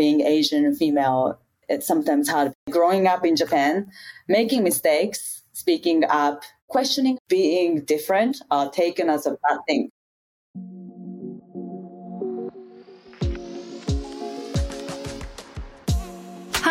Being Asian female, it's sometimes hard. Growing up in Japan, making mistakes, speaking up, questioning, being different are taken as a bad thing.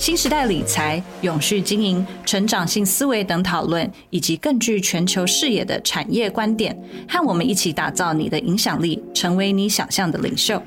新时代理财、永续经营、成长性思维等讨论，以及更具全球视野的产业观点，和我们一起打造你的影响力，成为你想象的领袖。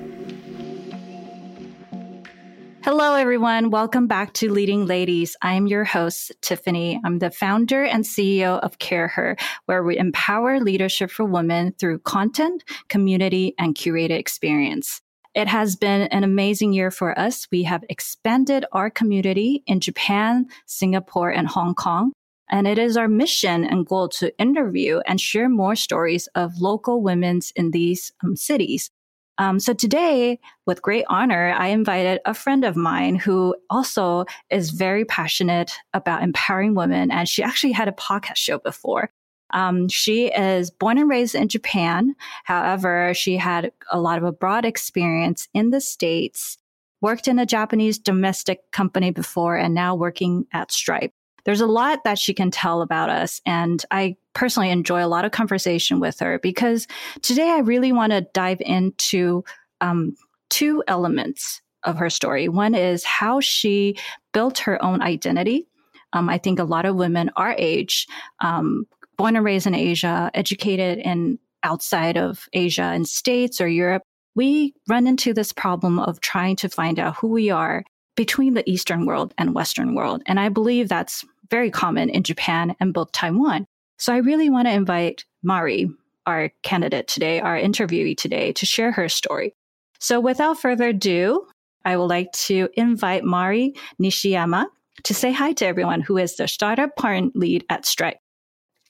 Hello, everyone. Welcome back to Leading Ladies. I am your host, Tiffany. I'm the founder and CEO of Care Her, where we empower leadership for women through content, community, and curated experience. It has been an amazing year for us. We have expanded our community in Japan, Singapore, and Hong Kong. And it is our mission and goal to interview and share more stories of local women's in these um, cities. Um, so today, with great honor, I invited a friend of mine who also is very passionate about empowering women. And she actually had a podcast show before. Um, she is born and raised in Japan. However, she had a lot of abroad experience in the States, worked in a Japanese domestic company before, and now working at Stripe. There's a lot that she can tell about us. And I personally enjoy a lot of conversation with her because today I really want to dive into um, two elements of her story. One is how she built her own identity. Um, I think a lot of women our age, um, born and raised in Asia, educated in outside of Asia in states or Europe, we run into this problem of trying to find out who we are between the Eastern world and Western world. And I believe that's very common in Japan and both Taiwan. So I really want to invite Mari, our candidate today, our interviewee today, to share her story. So without further ado, I would like to invite Mari Nishiyama to say hi to everyone who is the startup partner lead at Stripe.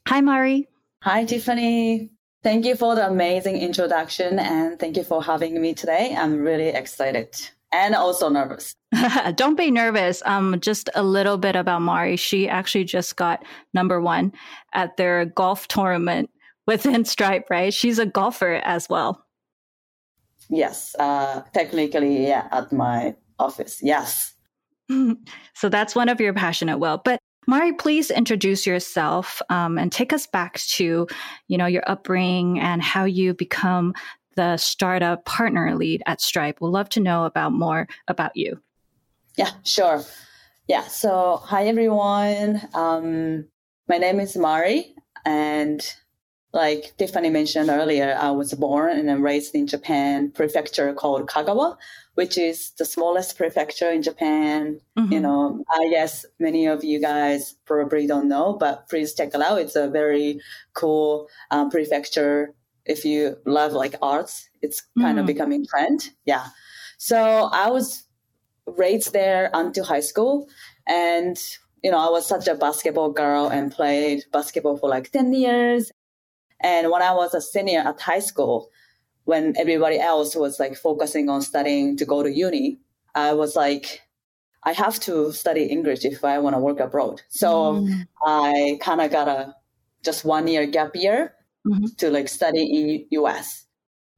Hi, Mari. Hi, Tiffany. Thank you for the amazing introduction and thank you for having me today. I'm really excited and also nervous. Don't be nervous. Um, just a little bit about Mari. She actually just got number one at their golf tournament within Stripe, right? She's a golfer as well. Yes, uh, technically, yeah, at my office. Yes. so that's one of your passionate well. But Mari, please introduce yourself um, and take us back to, you know, your upbringing and how you become the startup partner lead at Stripe. We'd love to know about more about you. Yeah, sure. Yeah. So, hi everyone. Um, my name is Mari, and like Tiffany mentioned earlier, I was born and raised in Japan, prefecture called Kagawa, which is the smallest prefecture in Japan. Mm-hmm. You know, I guess many of you guys probably don't know, but please check it out. It's a very cool um, prefecture. If you love like arts, it's kind mm. of becoming trend. Yeah. So I was raised there until high school. And, you know, I was such a basketball girl and played basketball for like 10 years. And when I was a senior at high school, when everybody else was like focusing on studying to go to uni, I was like, I have to study English if I want to work abroad. So mm. I kind of got a just one year gap year mm-hmm. to like study in US.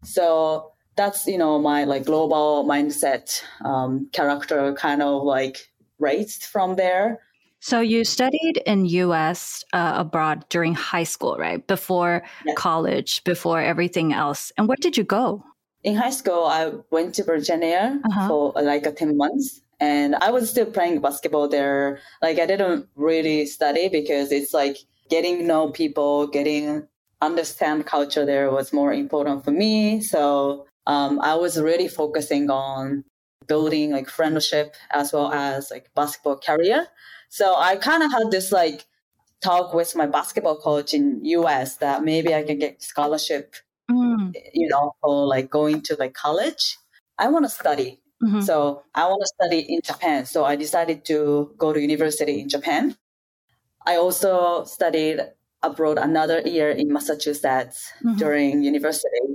So that's you know my like global mindset um, character kind of like raised from there so you studied in us uh, abroad during high school right before yes. college before everything else and where did you go in high school i went to virginia uh-huh. for like 10 months and i was still playing basketball there like i didn't really study because it's like getting know people getting understand culture there was more important for me so um, I was really focusing on building like friendship as well as like basketball career. So I kind of had this like talk with my basketball coach in US that maybe I can get scholarship, mm. you know, for like going to like college. I want to study. Mm-hmm. So I want to study in Japan. So I decided to go to university in Japan. I also studied abroad another year in Massachusetts mm-hmm. during university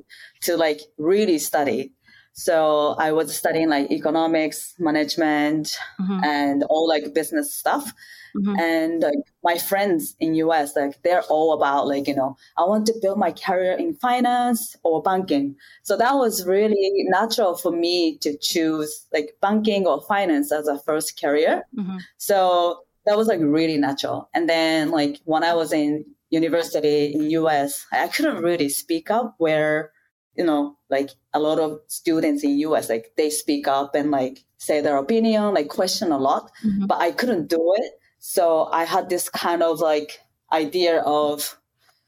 to like really study. So I was studying like economics, management, mm-hmm. and all like business stuff. Mm-hmm. And like my friends in US, like they're all about like, you know, I want to build my career in finance or banking. So that was really natural for me to choose like banking or finance as a first career. Mm-hmm. So that was like really natural. And then like when I was in university in US, I couldn't really speak up where, you know, like a lot of students in US, like they speak up and like say their opinion, like question a lot, mm-hmm. but I couldn't do it. So I had this kind of like idea of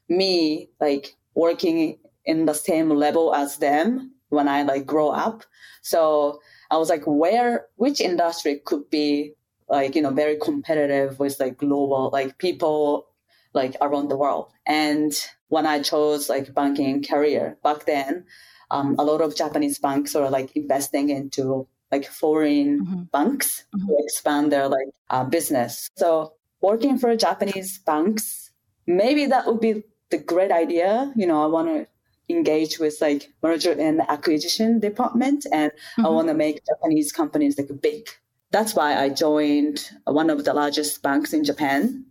me like working in the same level as them when I like grow up. So I was like, where, which industry could be like, you know, very competitive with like global, like people like around the world. And when I chose like banking career back then, um, a lot of Japanese banks are like investing into like foreign mm-hmm. banks mm-hmm. to expand their like uh, business. So working for Japanese banks, maybe that would be the great idea. You know, I want to engage with like merger and acquisition department and mm-hmm. I want to make Japanese companies like big. That's why I joined one of the largest banks in Japan.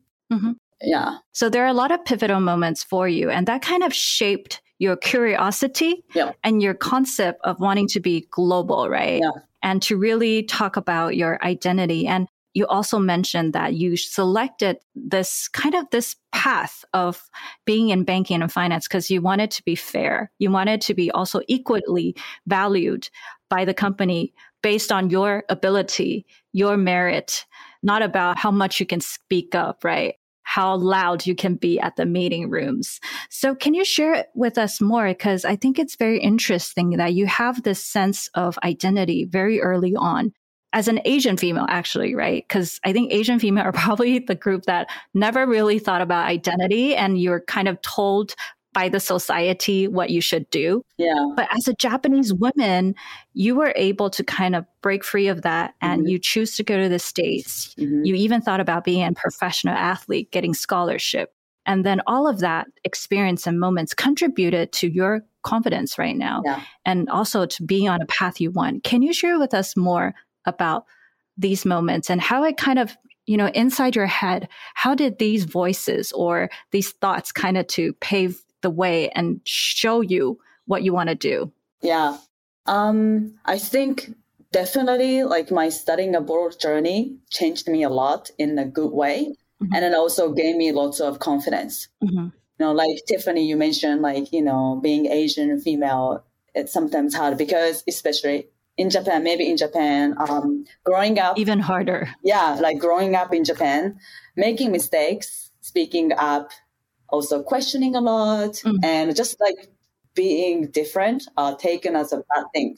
Yeah. So there are a lot of pivotal moments for you and that kind of shaped your curiosity yeah. and your concept of wanting to be global, right? Yeah and to really talk about your identity. And you also mentioned that you selected this kind of this path of being in banking and finance because you wanted to be fair. You wanted to be also equally valued by the company based on your ability, your merit, not about how much you can speak up, right? How loud you can be at the meeting rooms. So can you share it with us more? Because I think it's very interesting that you have this sense of identity very early on as an Asian female, actually, right? Because I think Asian female are probably the group that never really thought about identity and you're kind of told by the society what you should do. Yeah. But as a Japanese woman, you were able to kind of break free of that and mm-hmm. you choose to go to the States. Mm-hmm. You even thought about being a professional athlete, getting scholarship. And then all of that experience and moments contributed to your confidence right now yeah. and also to being on a path you want. Can you share with us more about these moments and how it kind of you know inside your head how did these voices or these thoughts kind of to pave the way and show you what you want to do? Yeah. Um, I think definitely like my studying abroad journey changed me a lot in a good way. Mm-hmm. And it also gave me lots of confidence. Mm-hmm. You know, like Tiffany, you mentioned like, you know, being Asian female, it's sometimes hard because especially in Japan, maybe in Japan, um, growing up. Even harder. Yeah, like growing up in Japan, making mistakes, speaking up, also questioning a lot mm. and just like being different are taken as a bad thing.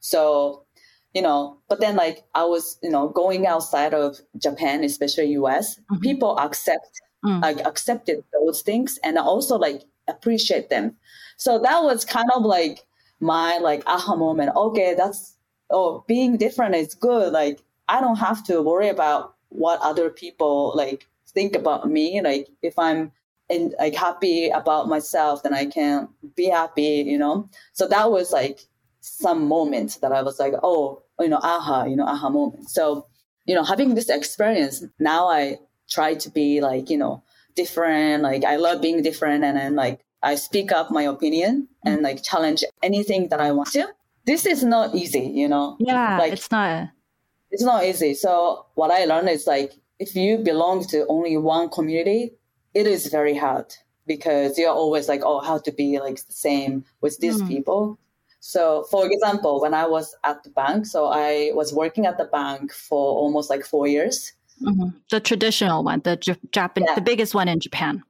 So, you know, but then like I was, you know, going outside of Japan, especially US, mm-hmm. people accept, mm. like accepted those things and also like appreciate them. So that was kind of like my like aha moment. Okay, that's, oh, being different is good. Like I don't have to worry about what other people like think about me. Like if I'm and like happy about myself, then I can be happy, you know. So that was like some moment that I was like, oh, you know, aha, you know, aha moment. So, you know, having this experience, now I try to be like, you know, different. Like I love being different and then like I speak up my opinion and like challenge anything that I want to. This is not easy, you know. Yeah, like it's not. It's not easy. So what I learned is like if you belong to only one community, it is very hard because you're always like, oh, how to be like the same with these mm. people. So, for example, when I was at the bank, so I was working at the bank for almost like four years. Mm-hmm. The traditional one, the J- Japan, yeah. the biggest one in Japan.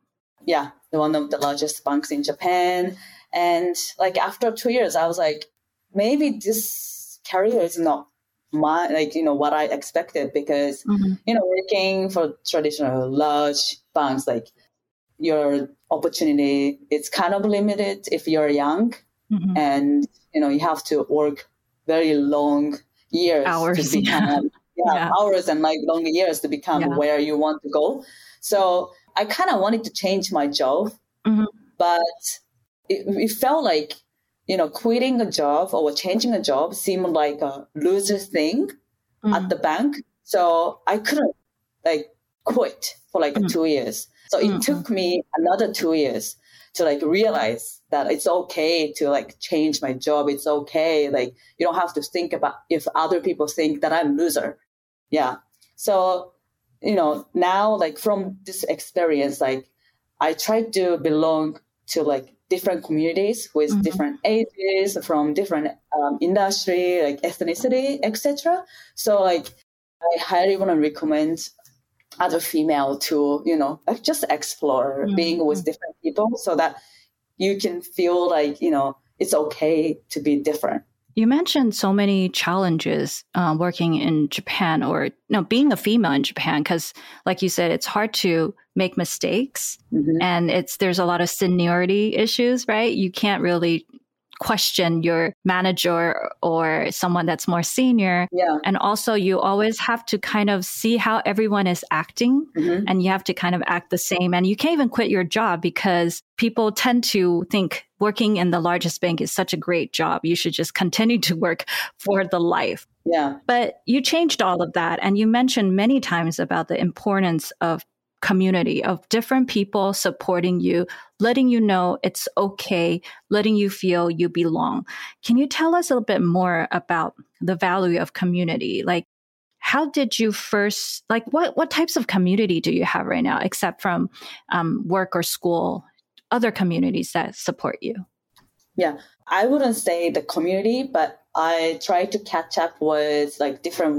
Yeah, the one of the largest banks in Japan. And like after two years, I was like, maybe this career is not my like you know what I expected because Mhm. you know working for traditional large banks like your opportunity it's kind of limited if you're young Mhm. and you know you have to work very long years Hours, to yeah. become yeah, Yeah. hours and like long years to become Yeah. where you want to go so i kind of wanted to change my job Mhm. but it, it felt like you know quitting a job or changing a job seemed like a loser thing Mhm. at the bank so i couldn't like quit for like Mhm. two years so it Mhm. took me another two years to like realize that it's okay to like change my job it's okay like you don't have to think about if other people think that i'm loser yeah so you know now like from this experience like i try to belong to like different communities with Mhm. different ages from different um, industry like ethnicity etc so like i highly want to recommend other female to you know like just explore Mhm. being with different people so that you can feel like you know it's okay to be different You mentioned so many challenges uh, working in Japan or no, being a female in Japan, because like you said, it's hard to make mistakes Mhm. and it's there's a lot of seniority issues, right? You can't really question your manager or someone that's more senior. yeah And also, you always have to kind of see how everyone is acting Mhm. and you have to kind of act the same. And you can't even quit your job because people tend to think working in the largest bank is such a great job. You should just continue to work for the life. yeah But you changed all of that. And you mentioned many times about the importance of community, of different people supporting you, letting you know it's okay, letting you feel you belong. Can you tell us a little bit more about the value of community? Like, how did you first like what what types of community do you have right now except from um, work or school other communities that support you Yeah, I wouldn't say the community, but I try to catch up with like different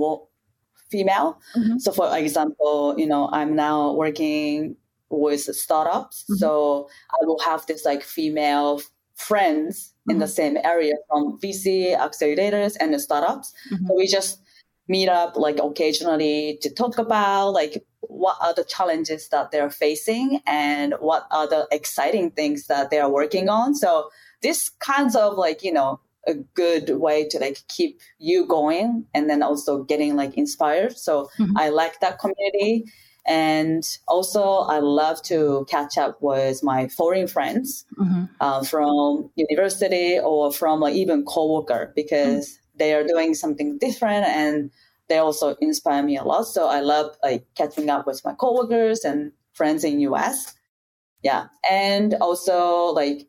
female. Mhm. So, for example, you know, I'm now working with startups, Mhm. so I will have this like female friends in the same area from VC accelerators and the startups. So we just meet up like occasionally to talk about like what are the challenges that they're facing and what are the exciting things that they're working on. So this kinds of like, you know, a good way to like keep you going and then also getting like inspired. So Mhm. I like that community. And also I love to catch up with my foreign friends Mhm. uh, from university or from like even coworker because they are doing something different and they also inspire me a lot. So I love like catching up with my coworkers and friends in US. Yeah. And also like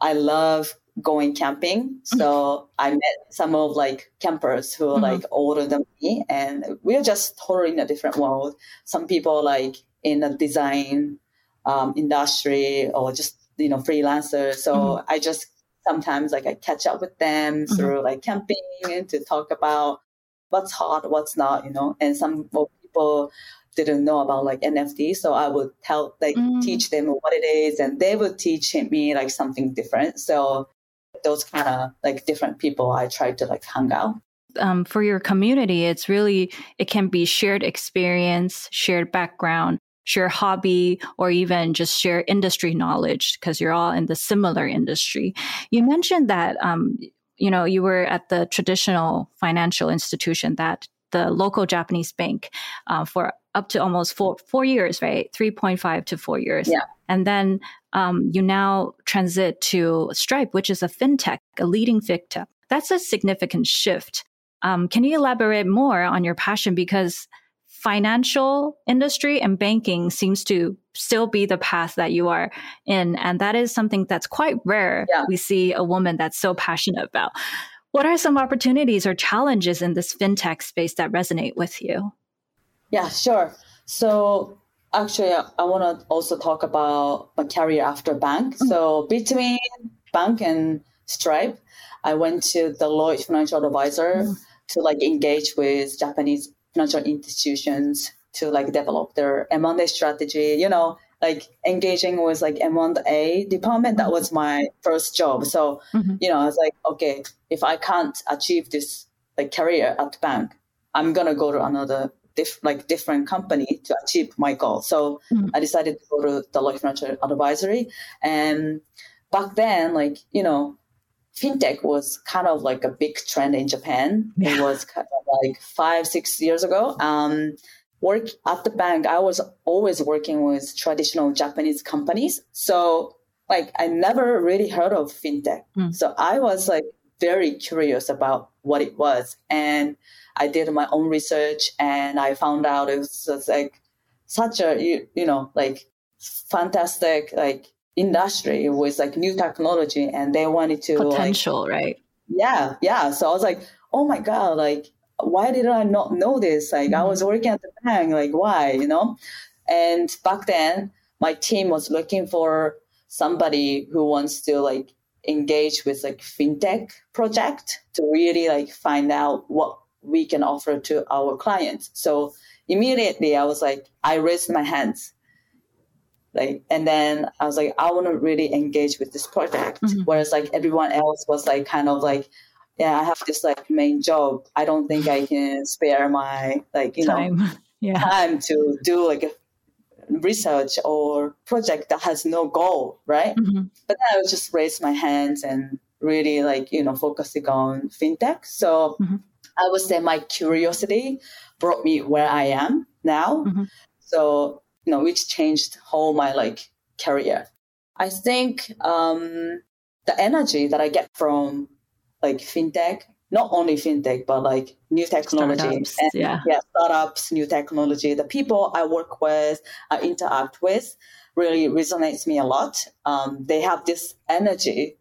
I love going camping. So I met some of like campers who are Mhm. like older than me and we're just totally in a different world. Some people like in the design um, industry or just, you know, freelancers. So Mhm. I just sometimes like I catch up with them Mhm. through like camping and to talk about what's hot, what's not, you know, and some people didn't know about like NFT. So I would tell, like Mm. teach them what it is and they would teach me like something different. So those kind of like different people I try to like hang out. um, for your community, it's really, it can be shared experience, shared background, shared hobby, or even just share industry knowledge because you're all in the similar industry. You mentioned that, um, you know, you were at the traditional financial institution that the local Japanese bank uh, for up to almost four, four years, right? 3.5 to four years. Yeah. And then um, you now transit to Stripe, which is a fintech, a leading fintech. That's a significant shift. Um, can you elaborate more on your passion? Because financial industry and banking seems to still be the path that you are in. And that is something that's quite rare. Yeah. We see a woman that's so passionate about. What are some opportunities or challenges in this fintech space that resonate with you? Yeah, sure. So actually, I, I want to also talk about my career after bank. So between bank and Stripe, I went to the Deloitte Financial Advisor to like engage with Japanese financial institutions to like develop their M&A strategy. You know, like engaging with like M&A department. That was my first job. So, Mhm. you know, I was like, okay, if I can't achieve this like career at bank, I'm gonna go to another diff- like different company to achieve my goal. So Mhm. I decided to go to Deloitte Financial Advisory. And back then, like, you know, fintech was kind of like a big trend in Japan. It was kind of like five, six years ago. Um, work at the bank, I was always working with traditional Japanese companies. So like I never really heard of fintech. Mm. So I was like very curious about what it was. And I did my own research and I found out it was like such a you, you know, like fantastic like industry with like new technology and they wanted to like Potential, right? yeah, yeah. So I was like, oh my God, like, why did I not know this? Like, I was mm-hmm. working at the bank, like, why, you know? And back then, my team was looking for somebody who wants to like engage with like fintech project to really like find out what we can offer to our clients. So immediately I was like, I raised my hands. Like, and then I was like, I want to really engage with this project. Mhm. Whereas like everyone else was like, kind of like, yeah, I have this like main job. I don't think I can spare my like, you know, Time. Yeah. time to do like a research or project that has no goal, right? Mhm. But then I would just raise my hands and really like, you know, focusing on fintech. So Mhm. I would say my curiosity brought me where I am now. Mhm. So, you know, which changed whole my like career. I think um the energy that I get from like fintech, not only fintech, but like new technology Startups, and yeah. yeah, startups, new technology, the people I work with, I interact with really resonates me a lot. Um, they have this energy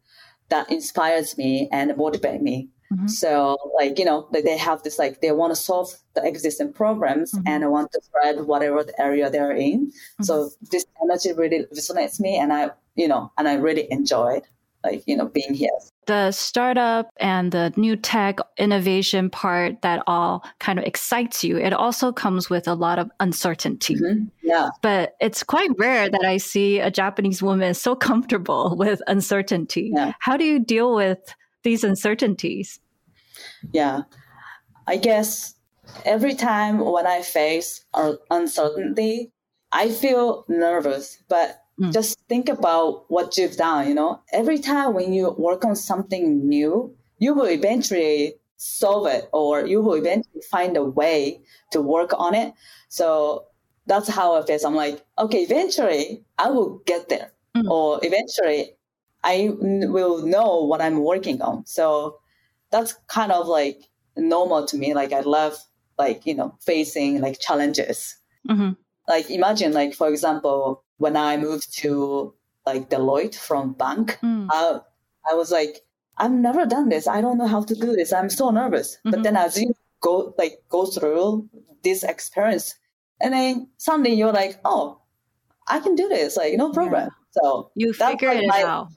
that inspires me and motivates me. Mhm. So like, you know, they they have this like, they want to solve the existing problems Mhm. and I want to spread whatever the area they're in. So this energy really resonates me and I, you know, and I really enjoyed like, you know, being here. The startup and the new tech innovation part that all kind of excites you, it also comes with a lot of uncertainty. Mhm. Yeah. But it's quite rare that I see a Japanese woman so comfortable with uncertainty. Yeah. How do you deal with these uncertainties? Yeah. I guess every time when I face uncertainty, I feel nervous, but Mm. just think about what you've done, you know? Every time when you work on something new, you will eventually solve it or you will eventually find a way to work on it. So that's how I feel. I'm like, okay, eventually I will get there Mm. or eventually I n- will know what I'm working on. So that's kind of like normal to me. Like I love like, you know, facing like challenges. hmm Like imagine like, for example, when I moved to like Deloitte from bank, Mm. I, I was like, I've never done this. I don't know how to do this. I'm so nervous. Mhm. But then as you go like go through this experience, and then suddenly you're like, oh, I can do this. Like no problem. So You figure like it my- out.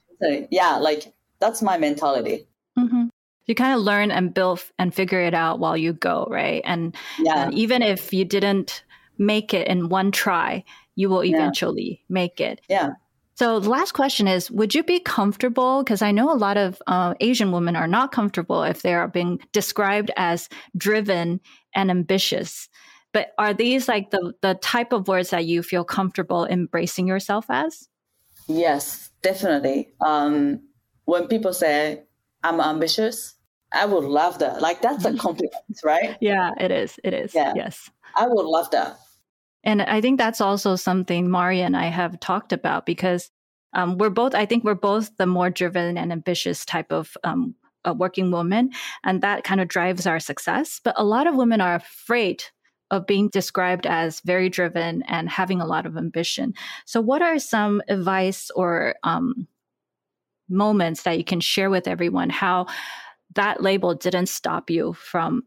yeah, like that's my mentality. hmm You kind of learn and build and figure it out while you go, right? And, Yeah. and even if you didn't make it in one try, you will Yeah. eventually make it. Yeah. So the last question is, would you be comfortable? Because I know a lot of uh, Asian women are not comfortable if they are being described as driven and ambitious. But are these like the, the type of words that you feel comfortable embracing yourself as? Yes, definitely. Um, when people say I'm ambitious, I would love that. Like that's a compliment, right? Yeah, it is. It is. Yeah. Yes. I would love that. And I think that's also something Mari and I have talked about because um, we're both, I think we're both the more driven and ambitious type of um, working woman. And that kind of drives our success. But a lot of women are afraid of being described as very driven and having a lot of ambition. So, what are some advice or um, moments that you can share with everyone how that label didn't stop you from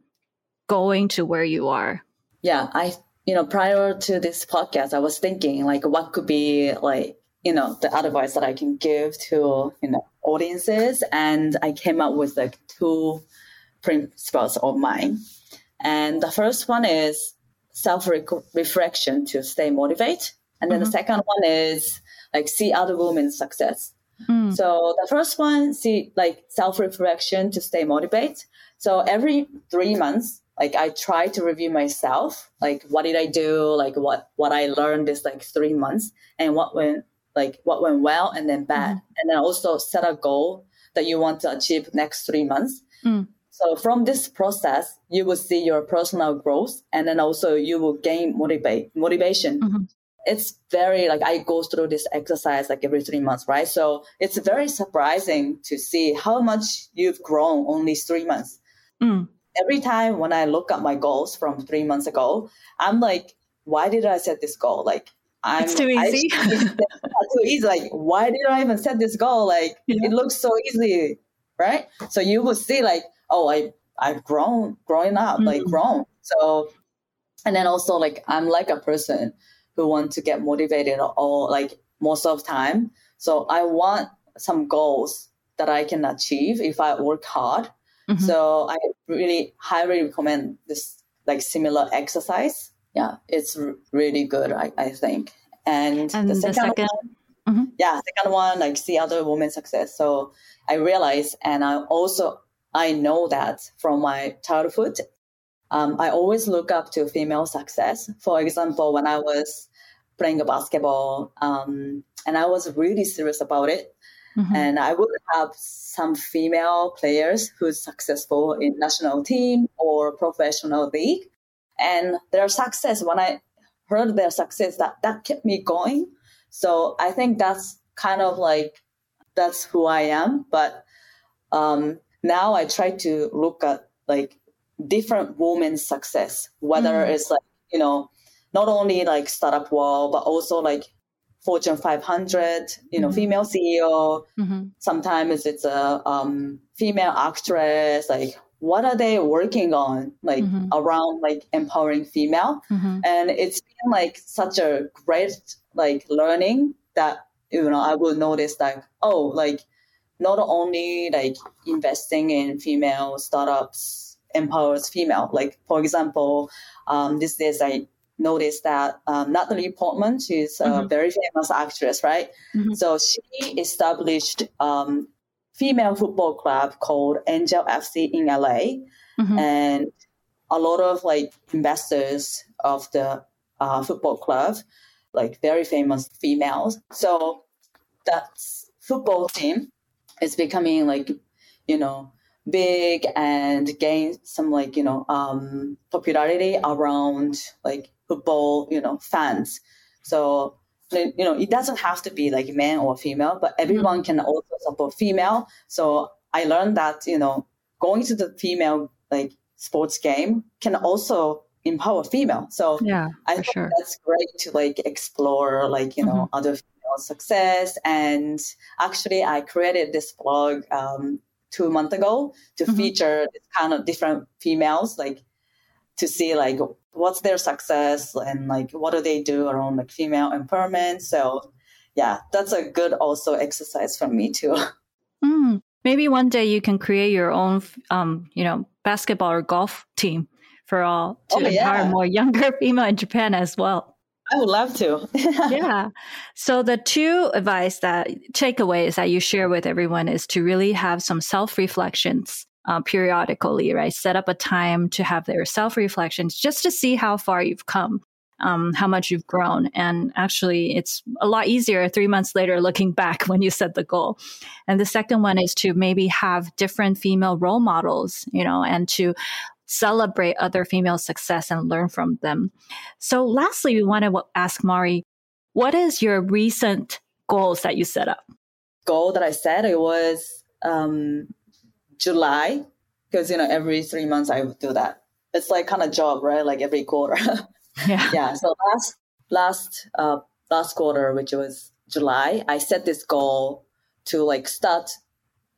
going to where you are? Yeah, I you know prior to this podcast, I was thinking like what could be like you know the advice that I can give to you know audiences, and I came up with like two principles of mine. And the first one is self reflection to stay motivated, And then the mm-hmm. second one is like see other women's success. Mm. So the first one, see like self reflection to stay motivated. So every three months, like I try to review myself, like what did I do, like what what I learned this like three months, and what went like what went well and then bad, mm-hmm. and then also set a goal that you want to achieve next three months. Mm. So from this process, you will see your personal growth, and then also you will gain motivate motivation. Mm-hmm. It's very like I go through this exercise like every three months, right? So it's very surprising to see how much you've grown only three months Mm. Every time when I look at my goals from three months ago, I'm like, why did I set this goal? Like, I'm It's too I- easy. it's too easy. Like, why did I even set this goal? Like, Yeah. it looks so easy, right? So you will see, like, oh, I I've grown, growing up, like Mhm. grown. So, and then also like I'm like a person who want to get motivated all like most of time. So I want some goals that I can achieve if I work hard. Mhm. So I really highly recommend this like similar exercise. Yeah, it's r- really good, I, I think. And, And the the second, second- one, Mhm. yeah, second one, like see other women success. So I realized, and I also I know that from my childhood, um, I always look up to female success. For example, when I was playing a basketball, um, and I was really serious about it, Mhm. and I would have some female players who's successful in national team or professional league, and their success when I heard their success, that that kept me going. So I think that's kind of like that's who I am. But um, now I try to look at like different women's success, whether Mm. it's like you know not only like startup world, but also like Fortune 500, you know, Mhm. female CEO. Mhm. Sometimes it's a um, female actress. Like, what are they working on? Like Mhm. around like empowering female, Mhm. and it's been like such a great like learning that you know I will notice like oh like not only like investing in female startups empowers female. Like for example, um, these days I noticed that um, Natalie Portman, she's a Mhm. very famous actress, right? Mhm. So she established um, female football club called Angel FC in LA, Mhm. and a lot of like investors of the uh, football club, like very famous females. So that football team is becoming like, you know, big and gain some like, you know, um, popularity around like football, you know, fans. So, you know, it doesn't have to be like man or female, but everyone can also support female. So I learned that, you know, going to the female like sports game can also empower female. So Yeah, I think sure. that's great to like explore like you know other female success. And actually, I created this blog um, two months ago to Mhm. feature this kind of different females, like to see like what's their success and like what do they do around like female empowerment. So yeah, that's a good also exercise for me too. Mm, maybe one day you can create your own, um, you know, basketball or golf team for all to Oh, empower yeah. more younger female in Japan as well. I would love to. yeah. So the two advice that takeaways that you share with everyone is to really have some self reflections uh, periodically, right? Set up a time to have their self reflections just to see how far you've come. Um, how much you've grown. And actually, it's a lot easier three months later looking back when you set the goal. And the second one is to maybe have different female role models, you know, and to celebrate other female success and learn from them. So lastly, we want to ask Mari, what is your recent goals that you set up? Goal that I set it was um, July because you know every three months I would do that. It's like kind of job, right? Like every quarter. Yeah. yeah. So last last uh, last quarter, which was July, I set this goal to like start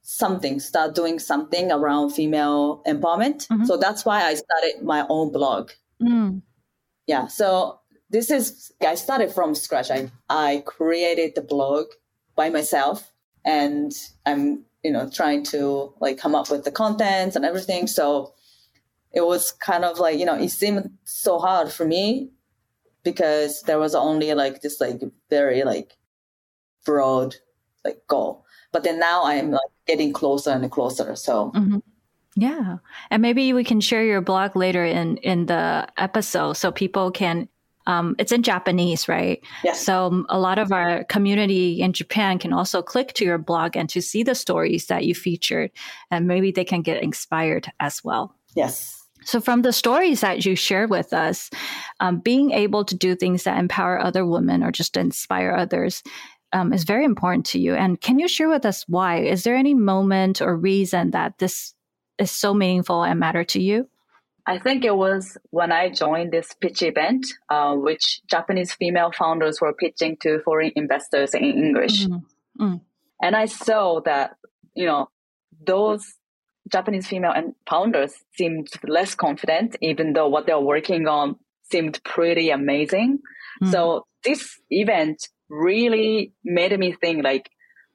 something, start doing something around female empowerment. Mhm. So that's why I started my own blog. Mm, Yeah. So this is I started from scratch. I I created the blog by myself, and I'm you know trying to like come up with the contents and everything. So it was kind of like you know it seemed so hard for me because there was only like this like very like broad like goal. But then now I'm like getting closer and closer. So Mhm. Yeah. And maybe we can share your blog later in in the episode so people can um, it's in Japanese, right? yes, So um, a lot of our community in Japan can also click to your blog and to see the stories that you featured, and maybe they can get inspired as well. yes, So, from the stories that you shared with us, um, being able to do things that empower other women or just inspire others um, is very important to you. And can you share with us why? Is there any moment or reason that this is so meaningful and matter to you? I think it was when I joined this pitch event, uh, which Japanese female founders were pitching to foreign investors in English. Mm. And I saw that, you know, those Japanese female founders seemed less confident, even though what they're working on seemed pretty amazing. Mm. So this event really made me think like,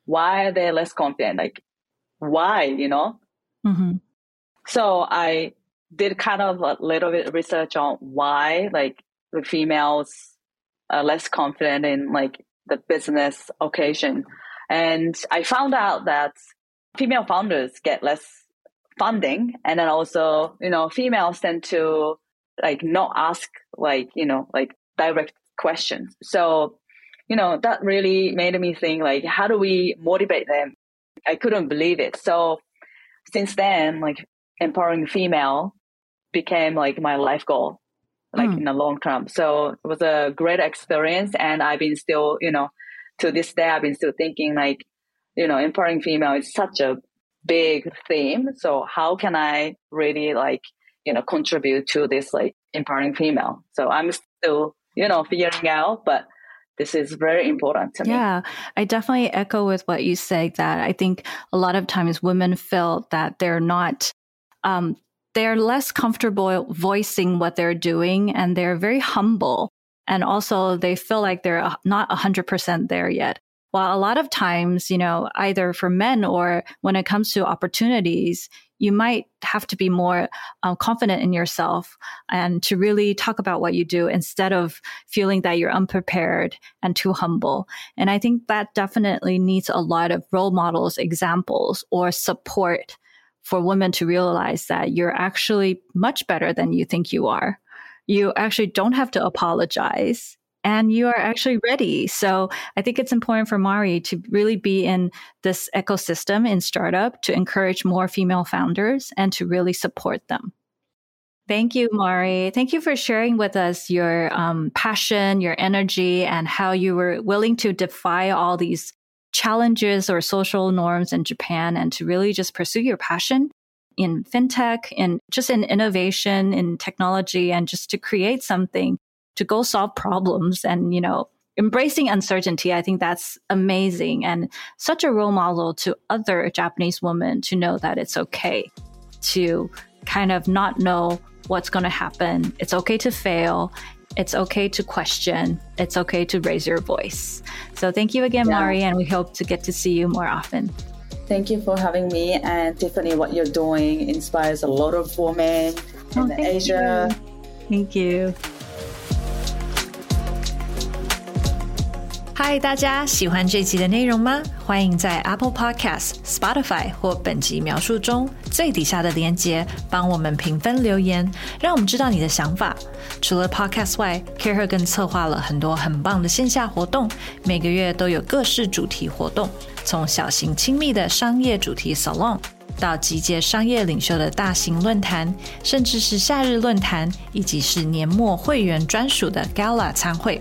why are they less confident? Like, why, you know? Mhm. So I did kind of a little bit of research on why like the females are less confident in like the business occasion. And I found out that female founders get less funding and then also, you know, females tend to like not ask like, you know, like direct questions. So, you know, that really made me think like, how do we motivate them? I couldn't believe it. So since then, like empowering female became like my life goal, like Mm. in the long term. So it was a great experience. And I've been still, you know, to this day, I've been still thinking like, you know, empowering female is such a big theme. So how can I really like, you know, contribute to this like empowering female? So I'm still, you know, figuring out, but this is very important to me. Yeah, I definitely echo with what you say that I think a lot of times women feel that they're not, um, they're less comfortable voicing what they're doing and they're very humble. And also they feel like they're uh, not 100% there yet. While a lot of times, you know, either for men or when it comes to opportunities, you might have to be more uh, confident in yourself and to really talk about what you do instead of feeling that you're unprepared and too humble. And I think that definitely needs a lot of role models, examples, or support for women to realize that you're actually much better than you think you are. You actually don't have to apologize and you are actually ready. So I think it's important for Mari to really be in this ecosystem in startup to encourage more female founders and to really support them. Thank you, Mari. Thank you for sharing with us your um, passion, your energy, and how you were willing to defy all these challenges or social norms in Japan and to really just pursue your passion in fintech and just in innovation, in technology, and just to create something to go solve problems and, you know, embracing uncertainty. I think that's amazing and such a role model to other Japanese women to know that it's okay to kind of not know what's going to happen. It's okay to fail It's okay to question. It's okay to raise your voice. So thank you again, Yeah. Mari, and we hope to get to see you more often. Thank you for having me. And Tiffany, what you're doing inspires a lot of women Oh, in thank Asia. you. Thank you. 嗨，大家喜欢这集的内容吗？欢迎在 Apple Podcast、Spotify 或本集描述中 最底下的连接帮我们评分留言，让我们知道你的想法。除了 Podcast 外 c a r e 更策划了很多很棒的线下活动，每个月都有各式主题活动，从小型亲密的商业主题 Salon。到集结商业领袖的大型论坛，甚至是夏日论坛，以及是年末会员专属的 Gala 参会。